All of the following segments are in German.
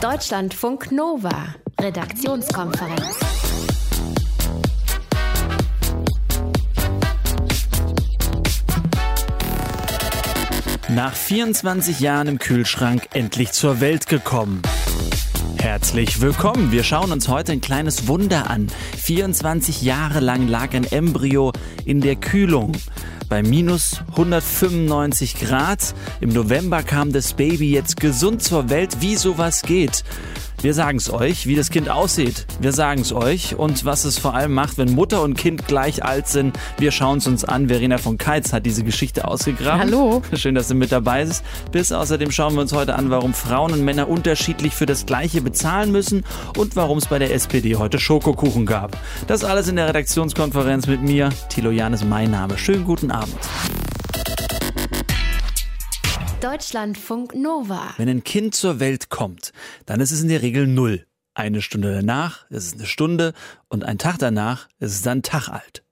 Deutschlandfunk Nova, Redaktionskonferenz. Nach 24 Jahren im Kühlschrank endlich zur Welt gekommen. Herzlich willkommen. Wir schauen uns heute ein kleines Wunder an. 24 Jahre lang lag ein Embryo in der Kühlung bei minus 195 Grad. Im November kam das Baby jetzt gesund zur Welt, wie sowas geht. Wir sagen es euch, wie das Kind aussieht. Wir sagen es euch und was es vor allem macht, wenn Mutter und Kind gleich alt sind. Wir schauen es uns an. Verena von Keitz hat diese Geschichte ausgegraben. Hallo. Schön, dass du mit dabei bist. Bis außerdem schauen wir uns heute an, warum Frauen und Männer unterschiedlich für das Gleiche bezahlen müssen und warum es bei der SPD heute Schokokuchen gab. Das alles in der Redaktionskonferenz mit mir. Thilo Jan ist mein Name. Schönen guten Abend. Deutschlandfunk Nova. Wenn ein Kind zur Welt kommt, dann ist es in der Regel null. Eine Stunde danach ist es eine Stunde und ein Tag danach ist es dann Tag alt.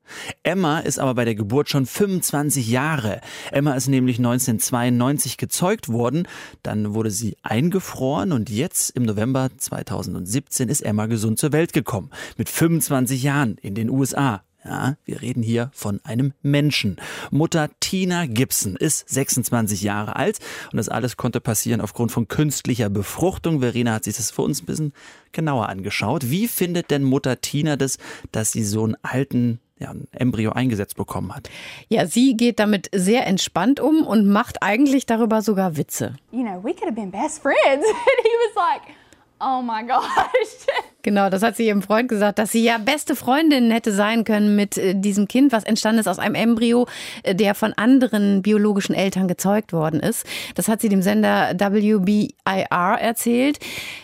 Emma ist aber bei der Geburt schon 25 Jahre. Emma ist nämlich 1992 gezeugt worden, dann wurde sie eingefroren und jetzt im November 2017 ist Emma gesund zur Welt gekommen. Mit 25 Jahren in den USA. Ja, wir reden hier von einem Menschen. Mutter Tina Gibson ist 26 Jahre alt und das alles konnte passieren aufgrund von künstlicher Befruchtung. Verena hat sich das für uns ein bisschen genauer angeschaut. Wie findet denn Mutter Tina das, dass sie so einen alten ja, ein Embryo eingesetzt bekommen hat. Ja, sie geht damit sehr entspannt um und macht eigentlich darüber sogar Witze. You know, we could have been best friends. And he was like, oh my gosh. Genau, das hat sie ihrem Freund gesagt, dass sie ja beste Freundin hätte sein können mit äh, diesem Kind, was entstanden ist aus einem Embryo, äh, der von anderen biologischen Eltern gezeugt worden ist. Das hat sie dem Sender WBIR erzählt,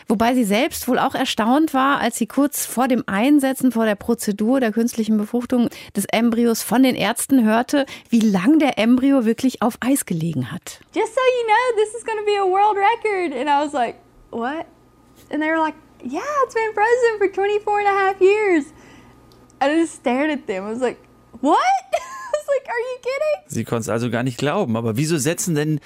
wobei sie selbst wohl auch erstaunt war, als sie kurz vor dem Einsetzen, vor der Prozedur der künstlichen Befruchtung des Embryos von den Ärzten hörte, wie lang der Embryo wirklich auf Eis gelegen hat. Just so you know, this is going to be a world record. And I was like, what? And they were like, yeah, it's been frozen for 24 and a half years. I just stared at them. I was like, what? I was like, are you kidding? Sie konnte es also gar nicht glauben. Aber wieso setzen denn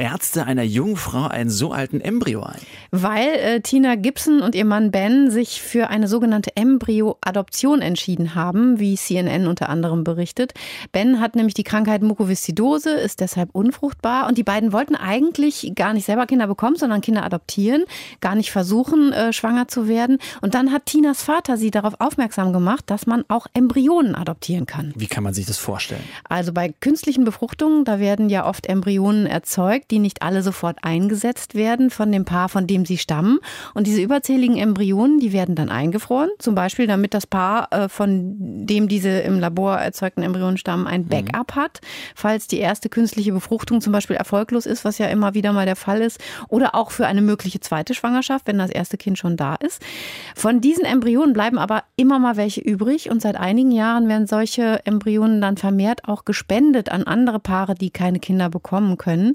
Ärzte einer Jungfrau einen so alten Embryo ein? Weil äh, Tina Gibson und ihr Mann Ben sich für eine sogenannte Embryo-Adoption entschieden haben, wie CNN unter anderem berichtet. Ben hat nämlich die Krankheit Mukoviszidose, ist deshalb unfruchtbar und die beiden wollten eigentlich gar nicht selber Kinder bekommen, sondern Kinder adoptieren, gar nicht versuchen, äh, schwanger zu werden. Und dann hat Tinas Vater sie darauf aufmerksam gemacht, dass man auch Embryonen adoptieren kann. Wie kann man sich das vorstellen? Also bei künstlichen Befruchtungen, da werden ja oft Embryonen erzeugt die nicht alle sofort eingesetzt werden von dem Paar, von dem sie stammen. Und diese überzähligen Embryonen, die werden dann eingefroren, zum Beispiel damit das Paar, äh, von dem diese im Labor erzeugten Embryonen stammen, ein mhm. Backup mhm. hat, falls die erste künstliche Befruchtung zum Beispiel erfolglos ist, was ja immer wieder mal der Fall ist, oder auch für eine mögliche zweite Schwangerschaft, wenn das erste Kind schon da ist. Von diesen Embryonen bleiben aber immer mal welche übrig und seit einigen Jahren werden solche Embryonen dann vermehrt auch gespendet an andere Paare, die keine Kinder bekommen können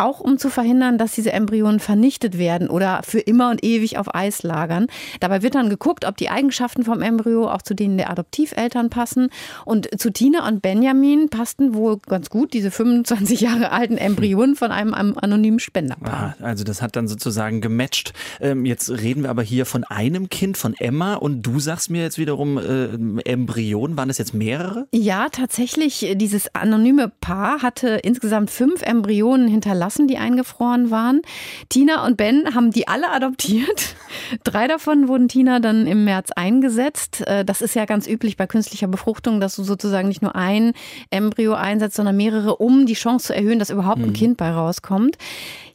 auch um zu verhindern, dass diese Embryonen vernichtet werden oder für immer und ewig auf Eis lagern. Dabei wird dann geguckt, ob die Eigenschaften vom Embryo auch zu denen der Adoptiveltern passen. Und zu Tina und Benjamin passten wohl ganz gut diese 25 Jahre alten Embryonen von einem anonymen Spenderpaar. Ah, also das hat dann sozusagen gematcht. Ähm, jetzt reden wir aber hier von einem Kind, von Emma. Und du sagst mir jetzt wiederum äh, Embryonen. Waren das jetzt mehrere? Ja, tatsächlich. Dieses anonyme Paar hatte insgesamt fünf Embryonen hinterlassen Katzen, die eingefroren waren. Tina und Ben haben die alle adoptiert. Drei davon wurden Tina dann im März eingesetzt. Äh, das ist ja ganz üblich bei künstlicher Befruchtung, dass du sozusagen nicht nur ein Embryo einsetzt, sondern mehrere, um die Chance zu erhöhen, dass überhaupt ein mhm. Kind bei rauskommt.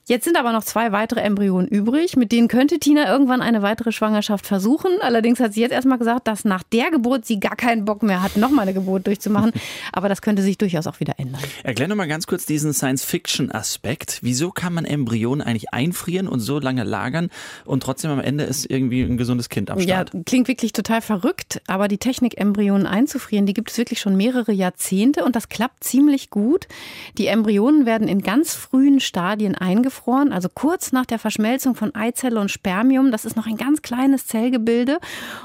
Jetzt sind aber noch zwei weitere Embryonen übrig. Mit denen könnte Tina irgendwann eine weitere Schwangerschaft versuchen. Allerdings hat sie jetzt erstmal gesagt, dass nach der Geburt sie gar keinen Bock mehr hat, nochmal eine Geburt durchzumachen. Aber das könnte sich durchaus auch wieder ändern. Erklär noch mal ganz kurz diesen Science-Fiction-Aspekt. Wieso kann man Embryonen eigentlich einfrieren und so lange lagern und trotzdem am Ende ist irgendwie ein gesundes Kind am Start? Ja, klingt wirklich total verrückt. Aber die Technik, Embryonen einzufrieren, die gibt es wirklich schon mehrere Jahrzehnte und das klappt ziemlich gut. Die Embryonen werden in ganz frühen Stadien eingefroren eingefroren, also kurz nach der Verschmelzung von Eizelle und Spermium. Das ist noch ein ganz kleines Zellgebilde.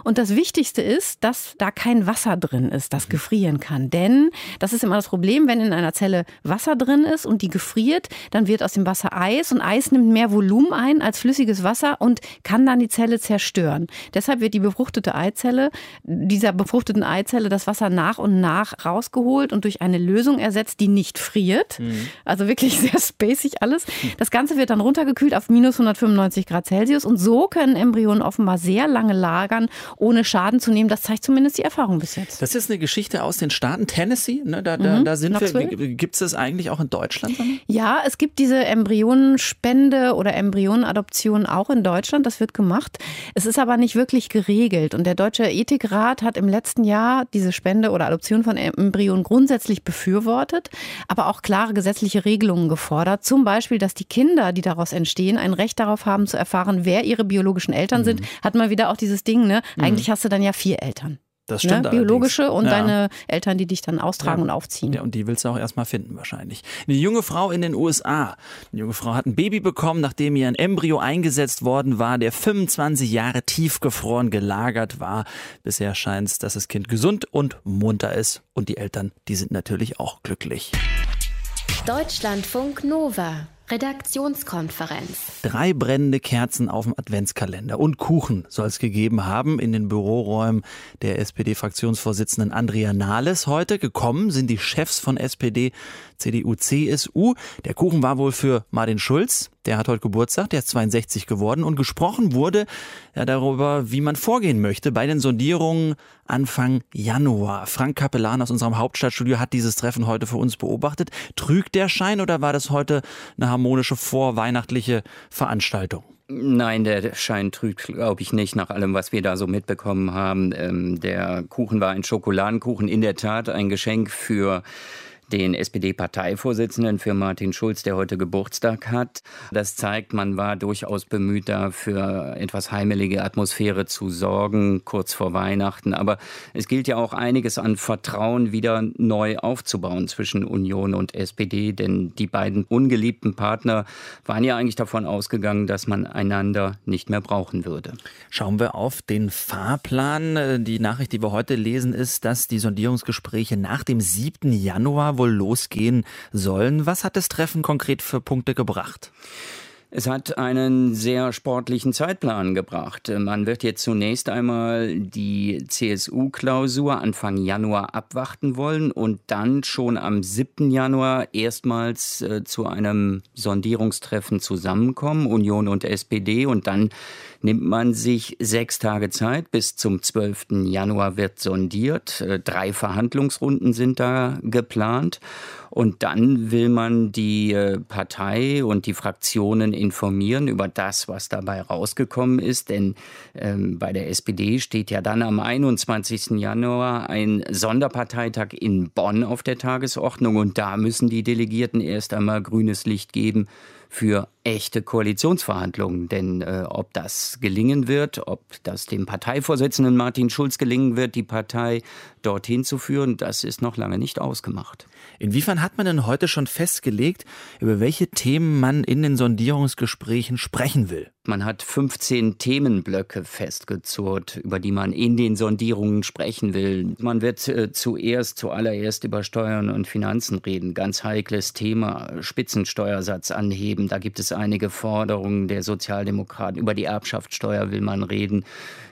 Und das Wichtigste ist, dass da kein Wasser drin ist, das gefrieren kann. Denn das ist immer das Problem, wenn in einer Zelle Wasser drin ist und die gefriert, dann wird aus dem Wasser Eis und Eis nimmt mehr Volumen ein als flüssiges Wasser und kann dann die Zelle zerstören. Deshalb wird die befruchtete Eizelle, dieser befruchteten Eizelle das Wasser nach und nach rausgeholt und durch eine Lösung ersetzt, die nicht friert. Mhm. Also wirklich sehr spacig alles. Das Ganze wird dann runtergekühlt auf minus 195 Grad Celsius und so können Embryonen offenbar sehr lange lagern, ohne Schaden zu nehmen. Das zeigt zumindest die Erfahrung bis jetzt. Das ist eine Geschichte aus den Staaten Tennessee. Ne? Da, da, mhm. da sind Knoxville. wir. Gibt es das eigentlich auch in Deutschland? Ja, es gibt diese Embryonenspende oder Embryonenadoption auch in Deutschland. Das wird gemacht. Es ist aber nicht wirklich geregelt. Und der Deutsche Ethikrat hat im letzten Jahr diese Spende oder Adoption von Embryonen grundsätzlich befürwortet, aber auch klare gesetzliche Regelungen gefordert. Zum Beispiel, dass die Kinder, die daraus entstehen, ein Recht darauf haben zu erfahren, wer ihre biologischen Eltern mhm. sind. Hat man wieder auch dieses Ding, ne? Mhm. Eigentlich hast du dann ja vier Eltern. Das stimmt. Ne? Biologische und ja. deine Eltern, die dich dann austragen ja. und aufziehen. Ja, und die willst du auch erstmal finden, wahrscheinlich. Eine junge Frau in den USA. Eine junge Frau hat ein Baby bekommen, nachdem ihr ein Embryo eingesetzt worden war, der 25 Jahre tiefgefroren gelagert war. Bisher scheint es, dass das Kind gesund und munter ist. Und die Eltern, die sind natürlich auch glücklich. Deutschlandfunk Nova. Redaktionskonferenz. Drei brennende Kerzen auf dem Adventskalender und Kuchen soll es gegeben haben in den Büroräumen der SPD-Fraktionsvorsitzenden Andrea Nahles. Heute gekommen sind die Chefs von SPD, CDU, CSU. Der Kuchen war wohl für Martin Schulz. Der hat heute Geburtstag, der ist 62 geworden und gesprochen wurde ja darüber, wie man vorgehen möchte bei den Sondierungen Anfang Januar. Frank Kapellan aus unserem Hauptstadtstudio hat dieses Treffen heute für uns beobachtet. Trügt der Schein oder war das heute eine harmonische vorweihnachtliche Veranstaltung? Nein, der Schein trügt, glaube ich, nicht nach allem, was wir da so mitbekommen haben. Ähm, der Kuchen war ein Schokoladenkuchen, in der Tat ein Geschenk für den SPD-Parteivorsitzenden für Martin Schulz, der heute Geburtstag hat. Das zeigt, man war durchaus bemüht, da für etwas heimelige Atmosphäre zu sorgen, kurz vor Weihnachten. Aber es gilt ja auch einiges an Vertrauen wieder neu aufzubauen zwischen Union und SPD, denn die beiden ungeliebten Partner waren ja eigentlich davon ausgegangen, dass man einander nicht mehr brauchen würde. Schauen wir auf den Fahrplan. Die Nachricht, die wir heute lesen, ist, dass die Sondierungsgespräche nach dem 7. Januar wohl losgehen sollen. Was hat das Treffen konkret für Punkte gebracht? Es hat einen sehr sportlichen Zeitplan gebracht. Man wird jetzt zunächst einmal die CSU-Klausur Anfang Januar abwarten wollen und dann schon am 7. Januar erstmals äh, zu einem Sondierungstreffen zusammenkommen, Union und SPD, und dann nimmt man sich sechs Tage Zeit. Bis zum 12. Januar wird sondiert. Äh, drei Verhandlungsrunden sind da geplant. Und dann will man die äh, Partei und die Fraktionen informieren über das, was dabei rausgekommen ist. Denn ähm, bei der SPD steht ja dann am 21. Januar ein Sonderparteitag in Bonn auf der Tagesordnung. Und da müssen die Delegierten erst einmal grünes Licht geben für echte Koalitionsverhandlungen. Denn äh, ob das gelingen wird, ob das dem Parteivorsitzenden Martin Schulz gelingen wird, die Partei dorthin zu führen, das ist noch lange nicht ausgemacht. Inwiefern hat man denn heute schon festgelegt, über welche Themen man in den Sondierungsgesprächen sprechen will? Man hat 15 Themenblöcke festgezurrt, über die man in den Sondierungen sprechen will. Man wird äh, zuerst, zuallererst über Steuern und Finanzen reden. Ganz heikles Thema. Spitzensteuersatz anheben. Da gibt es einige Forderungen der Sozialdemokraten. Über die Erbschaftssteuer will man reden.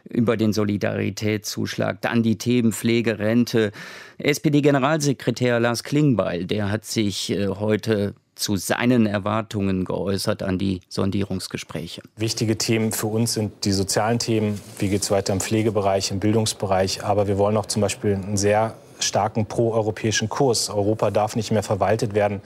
Über den Solidaritätszuschlag. Dann die Themen Pflege, Rente. SPD-Generalsekretär Lars Klingbeil, der hat sich äh, heute zu seinen Erwartungen geäußert an die Sondierungsgespräche. Wichtige Themen für uns sind die sozialen Themen. Wie geht es weiter im Pflegebereich, im Bildungsbereich? Aber wir wollen auch zum Beispiel ein sehr starken proeuropäischen Kurs. Europa darf nicht mehr verwaltet werden,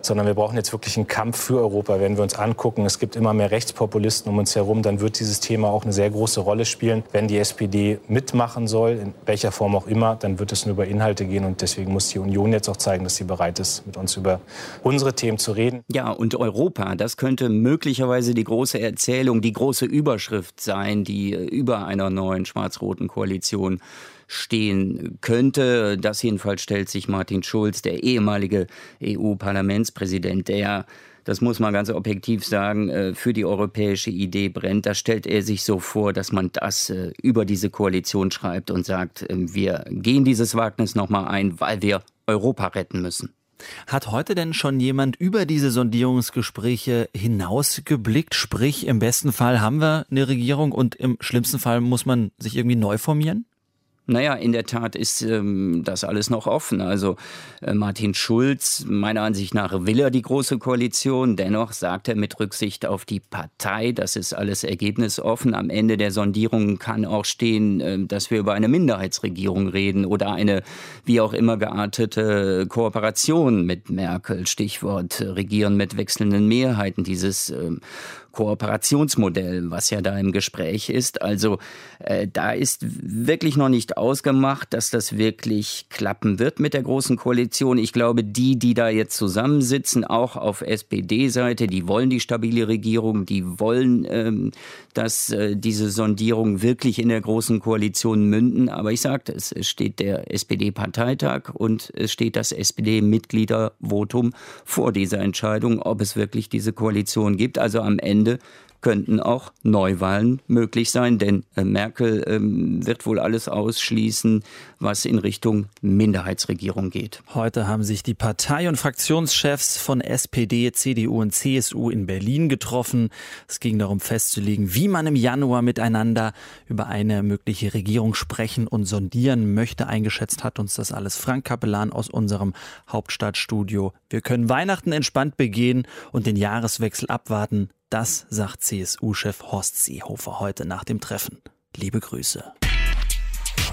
sondern wir brauchen jetzt wirklich einen Kampf für Europa. Wenn wir uns angucken, es gibt immer mehr Rechtspopulisten um uns herum, dann wird dieses Thema auch eine sehr große Rolle spielen. Wenn die SPD mitmachen soll, in welcher Form auch immer, dann wird es nur über Inhalte gehen. Und deswegen muss die Union jetzt auch zeigen, dass sie bereit ist, mit uns über unsere Themen zu reden. Ja, und Europa, das könnte möglicherweise die große Erzählung, die große Überschrift sein, die über einer neuen schwarz-roten Koalition stehen könnte. Das jedenfalls stellt sich Martin Schulz, der ehemalige EU-Parlamentspräsident, der das muss man ganz objektiv sagen, äh, für die europäische Idee brennt. Da stellt er sich so vor, dass man das äh, über diese Koalition schreibt und sagt, äh, wir gehen dieses Wagnis nochmal ein, weil wir Europa retten müssen. Hat heute denn schon jemand über diese Sondierungsgespräche hinausgeblickt? Sprich, im besten Fall haben wir eine Regierung und im schlimmsten Fall muss man sich irgendwie neu formieren? Naja, in der Tat ist ähm, das alles noch offen. Also äh, Martin Schulz, meiner Ansicht nach, will er die Große Koalition. Dennoch sagt er mit Rücksicht auf die Partei, das ist alles ergebnisoffen. Am Ende der Sondierung kann auch stehen, äh, dass wir über eine Minderheitsregierung reden oder eine wie auch immer geartete Kooperation mit Merkel. Stichwort äh, Regieren mit wechselnden Mehrheiten. Dieses äh, Kooperationsmodell, was ja da im Gespräch ist. Also äh, da ist wirklich noch nicht ausgemacht, dass das wirklich klappen wird mit der Großen Koalition. Ich glaube, die, die da jetzt zusammensitzen, auch auf SPD-Seite, die wollen die stabile Regierung, die wollen, ähm, dass äh, diese Sondierungen wirklich in der Großen Koalition münden. Aber ich sagte es, es steht der SPD-Parteitag und es steht das SPD-Mitgliedervotum vor dieser Entscheidung, ob es wirklich diese Koalition gibt. Also am Ende Ende könnten auch Neuwahlen möglich sein, denn äh, Merkel ähm, wird wohl alles ausschließen, was in Richtung Minderheitsregierung geht. Heute haben sich die Partei- und Fraktionschefs von SPD, CDU und CSU in Berlin getroffen. Es ging darum festzulegen, wie man im Januar miteinander über eine mögliche Regierung sprechen und sondieren möchte. Eingeschätzt hat uns das alles Frank Kapellan aus unserem Hauptstadtstudio. Wir können Weihnachten entspannt begehen und den Jahreswechsel abwarten. Das sagt CSU-Chef Horst Seehofer heute nach dem Treffen. Liebe Grüße.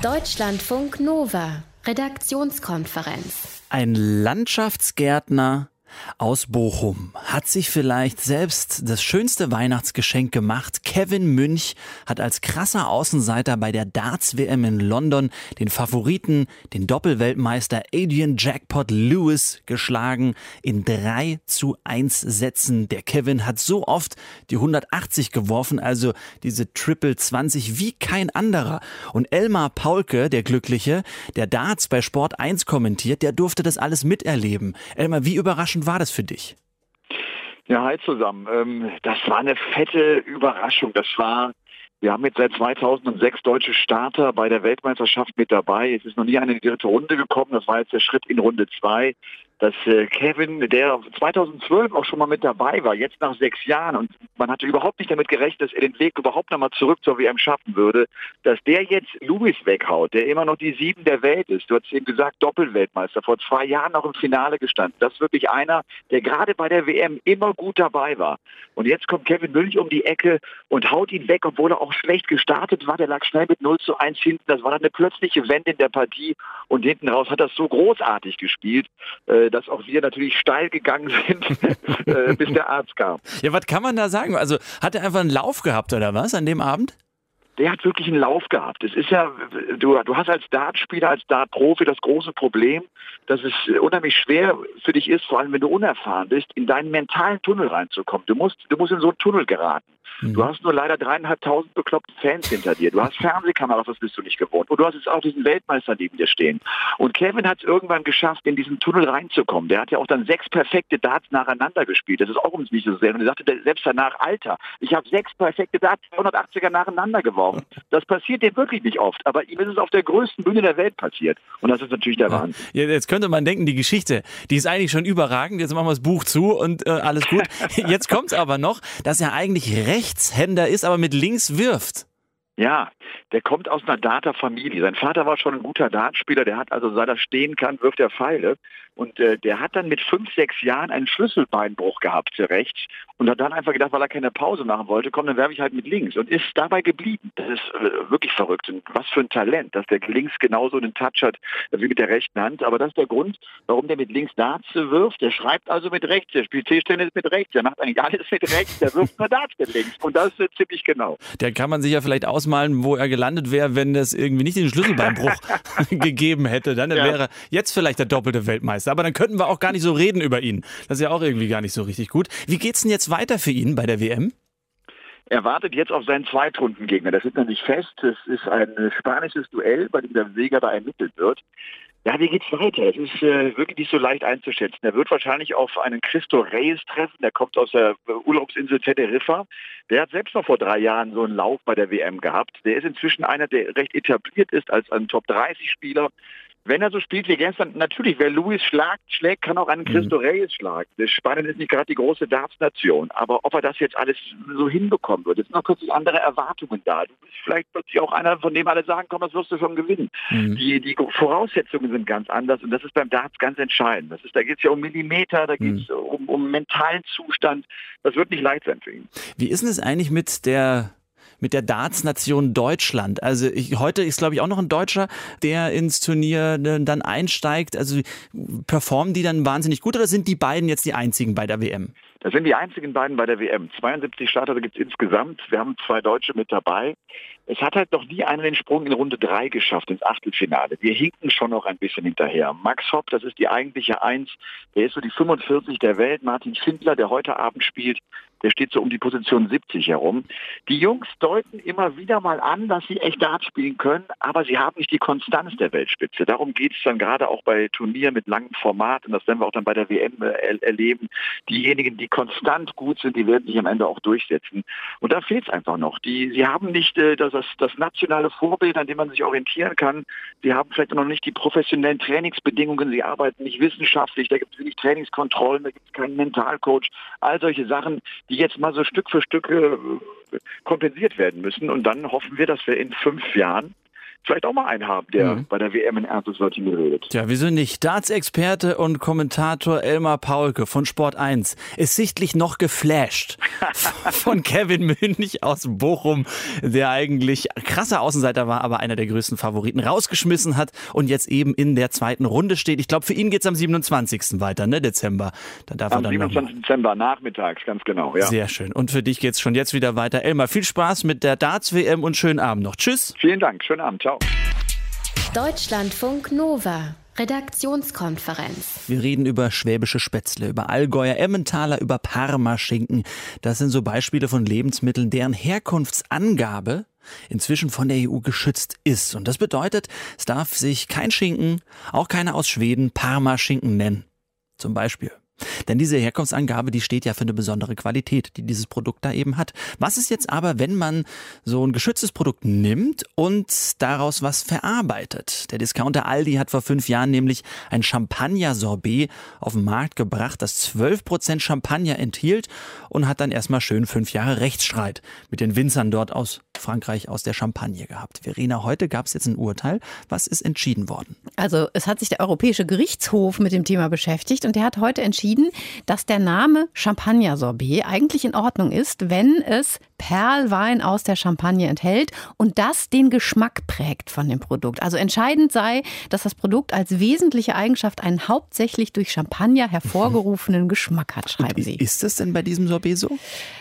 Deutschlandfunk Nova, Redaktionskonferenz. Ein Landschaftsgärtner aus Bochum hat sich vielleicht selbst das schönste Weihnachtsgeschenk gemacht. Kevin Münch hat als krasser Außenseiter bei der Darts-WM in London den Favoriten, den Doppelweltmeister Adrian Jackpot Lewis geschlagen in 3 zu 1 Sätzen. Der Kevin hat so oft die 180 geworfen, also diese Triple 20 wie kein anderer. Und Elmar Paulke, der Glückliche, der Darts bei Sport 1 kommentiert, der durfte das alles miterleben. Elmar, wie überraschend war das für dich? Ja, hi zusammen. Ähm, das war eine fette Überraschung. Das war, wir haben jetzt seit 2006 deutsche Starter bei der Weltmeisterschaft mit dabei. Es ist noch nie eine dritte Runde gekommen. Das war jetzt der Schritt in Runde zwei dass äh, Kevin, der 2012 auch schon mal mit dabei war, jetzt nach sechs Jahren und man hatte überhaupt nicht damit gerechnet, dass er den Weg überhaupt nochmal zurück zur WM schaffen würde, dass der jetzt Louis weghaut, der immer noch die Sieben der Welt ist. Du hast eben gesagt, Doppelweltmeister, vor zwei Jahren noch im Finale gestanden. Das ist wirklich einer, der gerade bei der WM immer gut dabei war. Und jetzt kommt Kevin Münch um die Ecke und haut ihn weg, obwohl er auch schlecht gestartet war. Der lag schnell mit 0 zu 1 hinten. Das war dann eine plötzliche Wende in der Partie und hinten raus hat das so großartig gespielt. Äh, dass auch wir natürlich steil gegangen sind, äh, bis der Arzt kam. Ja, was kann man da sagen? Also hat er einfach einen Lauf gehabt oder was an dem Abend? der hat wirklich einen Lauf gehabt. Es ist ja, du, du hast als Dartspieler, als Dartprofi das große Problem, dass es unheimlich schwer für dich ist, vor allem wenn du unerfahren bist, in deinen mentalen Tunnel reinzukommen. Du musst, du musst in so einen Tunnel geraten. Mhm. Du hast nur leider dreieinhalbtausend bekloppte Fans hinter dir. Du hast Fernsehkameras, das bist du nicht gewohnt. Und du hast jetzt auch diesen Weltmeister neben dir stehen. Und Kevin hat es irgendwann geschafft, in diesen Tunnel reinzukommen. Der hat ja auch dann sechs perfekte Darts nacheinander gespielt. Das ist auch uns nicht so sehr. Und er sagte selbst danach, Alter, ich habe sechs perfekte Darts 280er nacheinander geworfen. Das passiert dir wirklich nicht oft. Aber ihm ist es auf der größten Bühne der Welt passiert. Und das ist natürlich der Wahnsinn. Ja, jetzt könnte man denken, die Geschichte, die ist eigentlich schon überragend. Jetzt machen wir das Buch zu und äh, alles gut. Jetzt kommt es aber noch, dass er eigentlich Rechtshänder ist, aber mit links wirft. Ja, der kommt aus einer Data-Familie. Sein Vater war schon ein guter Dartspieler, der hat also, seit er stehen kann, wirft er Pfeile. Und äh, der hat dann mit fünf, sechs Jahren einen Schlüsselbeinbruch gehabt rechts und hat dann einfach gedacht, weil er keine Pause machen wollte, komm, dann werfe ich halt mit links und ist dabei geblieben. Das ist äh, wirklich verrückt. Und was für ein Talent, dass der links genauso einen Touch hat wie mit der rechten Hand. Aber das ist der Grund, warum der mit links Darts wirft. Der schreibt also mit rechts, der spielt Tischtennis mit rechts, der macht eigentlich alles mit rechts, der wirft nur Darts mit links. Und das ist äh, ziemlich genau. Der kann man sich ja vielleicht ausmalen, wo er gelandet wäre, wenn es irgendwie nicht den Schlüsselbeinbruch gegeben hätte. Dann ja. wäre jetzt vielleicht der doppelte Weltmeister. Meister. Aber dann könnten wir auch gar nicht so reden über ihn. Das ist ja auch irgendwie gar nicht so richtig gut. Wie geht's denn jetzt weiter für ihn bei der WM? Er wartet jetzt auf seinen Zweitrundengegner. Das ist noch fest. Es ist ein spanisches Duell, bei dem der Sieger da ermittelt wird. Ja, wie geht's weiter? Es ist äh, wirklich nicht so leicht einzuschätzen. Er wird wahrscheinlich auf einen Christo Reyes treffen. Der kommt aus der Urlaubsinsel Teneriffa. Der hat selbst noch vor drei Jahren so einen Lauf bei der WM gehabt. Der ist inzwischen einer, der recht etabliert ist als ein Top-30-Spieler. Wenn er so spielt wie gestern, natürlich, wer Luis schlagt, schlägt, kann auch einen Christo mhm. Reyes schlagen. Spanien ist nicht gerade die große Darts-Nation. Aber ob er das jetzt alles so hinbekommen wird, es sind noch kürzlich andere Erwartungen da. Du bist vielleicht plötzlich auch einer, von dem alle sagen, komm, das wirst du schon gewinnen. Mhm. Die, die Voraussetzungen sind ganz anders und das ist beim Darts ganz entscheidend. Das ist, da geht es ja um Millimeter, da geht es mhm. um, um mentalen Zustand. Das wird nicht leicht sein für ihn. Wie ist denn es eigentlich mit der mit der Darts-Nation Deutschland. Also ich, heute ist, glaube ich, auch noch ein Deutscher, der ins Turnier äh, dann einsteigt. Also performen die dann wahnsinnig gut oder sind die beiden jetzt die einzigen bei der WM? Das sind die einzigen beiden bei der WM. 72 Starter gibt es insgesamt. Wir haben zwei Deutsche mit dabei. Es hat halt noch nie einer den Sprung in Runde 3 geschafft, ins Achtelfinale. Wir hinken schon noch ein bisschen hinterher. Max Hopp, das ist die eigentliche Eins, der ist so die 45 der Welt. Martin Schindler, der heute Abend spielt, der steht so um die Position 70 herum. Die Jungs deuten immer wieder mal an, dass sie echt Dart spielen können, aber sie haben nicht die Konstanz der Weltspitze. Darum geht es dann gerade auch bei Turnieren mit langem Format und das werden wir auch dann bei der WM äh, erleben. Diejenigen, die konstant gut sind, die werden sich am Ende auch durchsetzen. Und da fehlt es einfach noch. Die, sie haben nicht äh, das das, das nationale Vorbild, an dem man sich orientieren kann. Sie haben vielleicht noch nicht die professionellen Trainingsbedingungen, sie arbeiten nicht wissenschaftlich, da gibt es wenig Trainingskontrollen, da gibt es keinen Mentalcoach, all solche Sachen, die jetzt mal so Stück für Stück äh, kompensiert werden müssen. Und dann hoffen wir, dass wir in fünf Jahren vielleicht auch mal einen haben, der mhm. bei der WM in ernstes Wörtchen redet. Ja, wieso nicht? Darts-Experte und Kommentator Elmar Paulke von Sport 1 ist sichtlich noch geflasht von Kevin Münch aus Bochum, der eigentlich krasser Außenseiter war, aber einer der größten Favoriten rausgeschmissen hat und jetzt eben in der zweiten Runde steht. Ich glaube, für ihn geht es am 27. weiter, ne, Dezember. Da darf am er dann 27. Dezember nachmittags, ganz genau, ja. Sehr schön. Und für dich geht es schon jetzt wieder weiter. Elmar, viel Spaß mit der Darts-WM und schönen Abend noch. Tschüss. Vielen Dank, schönen Abend. Ciao. Deutschlandfunk Nova. Redaktionskonferenz. Wir reden über schwäbische Spätzle, über Allgäuer Emmentaler, über Parmaschinken. Das sind so Beispiele von Lebensmitteln, deren Herkunftsangabe inzwischen von der EU geschützt ist. Und das bedeutet, es darf sich kein Schinken, auch keiner aus Schweden, Parmaschinken nennen. Zum Beispiel. Denn diese Herkunftsangabe, die steht ja für eine besondere Qualität, die dieses Produkt da eben hat. Was ist jetzt aber, wenn man so ein geschütztes Produkt nimmt und daraus was verarbeitet? Der Discounter Aldi hat vor fünf Jahren nämlich ein Champagner-Sorbet auf den Markt gebracht, das 12% Champagner enthielt und hat dann erstmal schön fünf Jahre Rechtsstreit mit den Winzern dort aus Frankreich aus der Champagne gehabt. Verena, heute gab es jetzt ein Urteil. Was ist entschieden worden? Also es hat sich der Europäische Gerichtshof mit dem Thema beschäftigt und der hat heute entschieden, dass der Name Champagner Sorbet eigentlich in Ordnung ist, wenn es Perlwein aus der Champagne enthält und das den Geschmack prägt von dem Produkt. Also entscheidend sei, dass das Produkt als wesentliche Eigenschaft einen hauptsächlich durch Champagner hervorgerufenen Geschmack hat, schreiben Sie. Ist das denn bei diesem Sorbet so?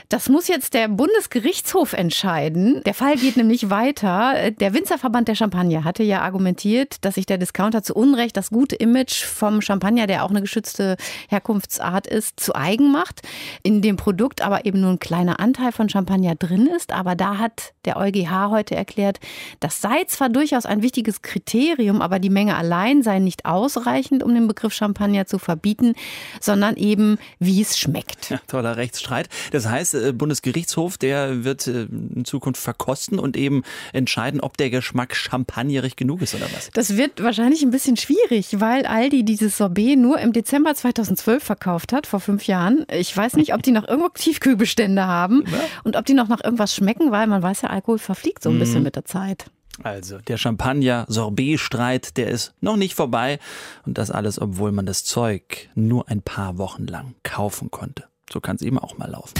Das muss jetzt der Bundesgerichtshof entscheiden. Der Fall geht nämlich weiter. Der Winzerverband der Champagne hatte ja argumentiert, dass sich der Discounter zu Unrecht das gute Image vom Champagner, der auch eine geschützte Herkunftsart ist, zu eigen macht. In dem Produkt aber eben nur ein kleiner Anteil von Champagner drin ist. Aber da hat der EuGH heute erklärt, das sei zwar durchaus ein wichtiges Kriterium, aber die Menge allein sei nicht ausreichend, um den Begriff Champagner zu verbieten, sondern eben, wie es schmeckt. Ja, toller Rechtsstreit. Das heißt, äh, Bundesgerichtshof, der wird äh, in Zukunft verkosten und eben entscheiden, ob der Geschmack champagnerig genug ist oder was? Das wird wahrscheinlich ein bisschen schwierig, weil Aldi dieses Sorbet nur im Dezember 2012 verkauft hat, vor fünf Jahren. Ich weiß nicht, ob die noch irgendwo Tiefkühlbestände haben ja. und ob die noch nach irgendwas schmecken, weil man weiß ja, Alkohol verfliegt so ein bisschen mhm. mit der Zeit. Also der Champagner-Sorbet-Streit, der ist noch nicht vorbei. Und das alles, obwohl man das Zeug nur ein paar Wochen lang kaufen konnte. So kann es eben auch mal laufen.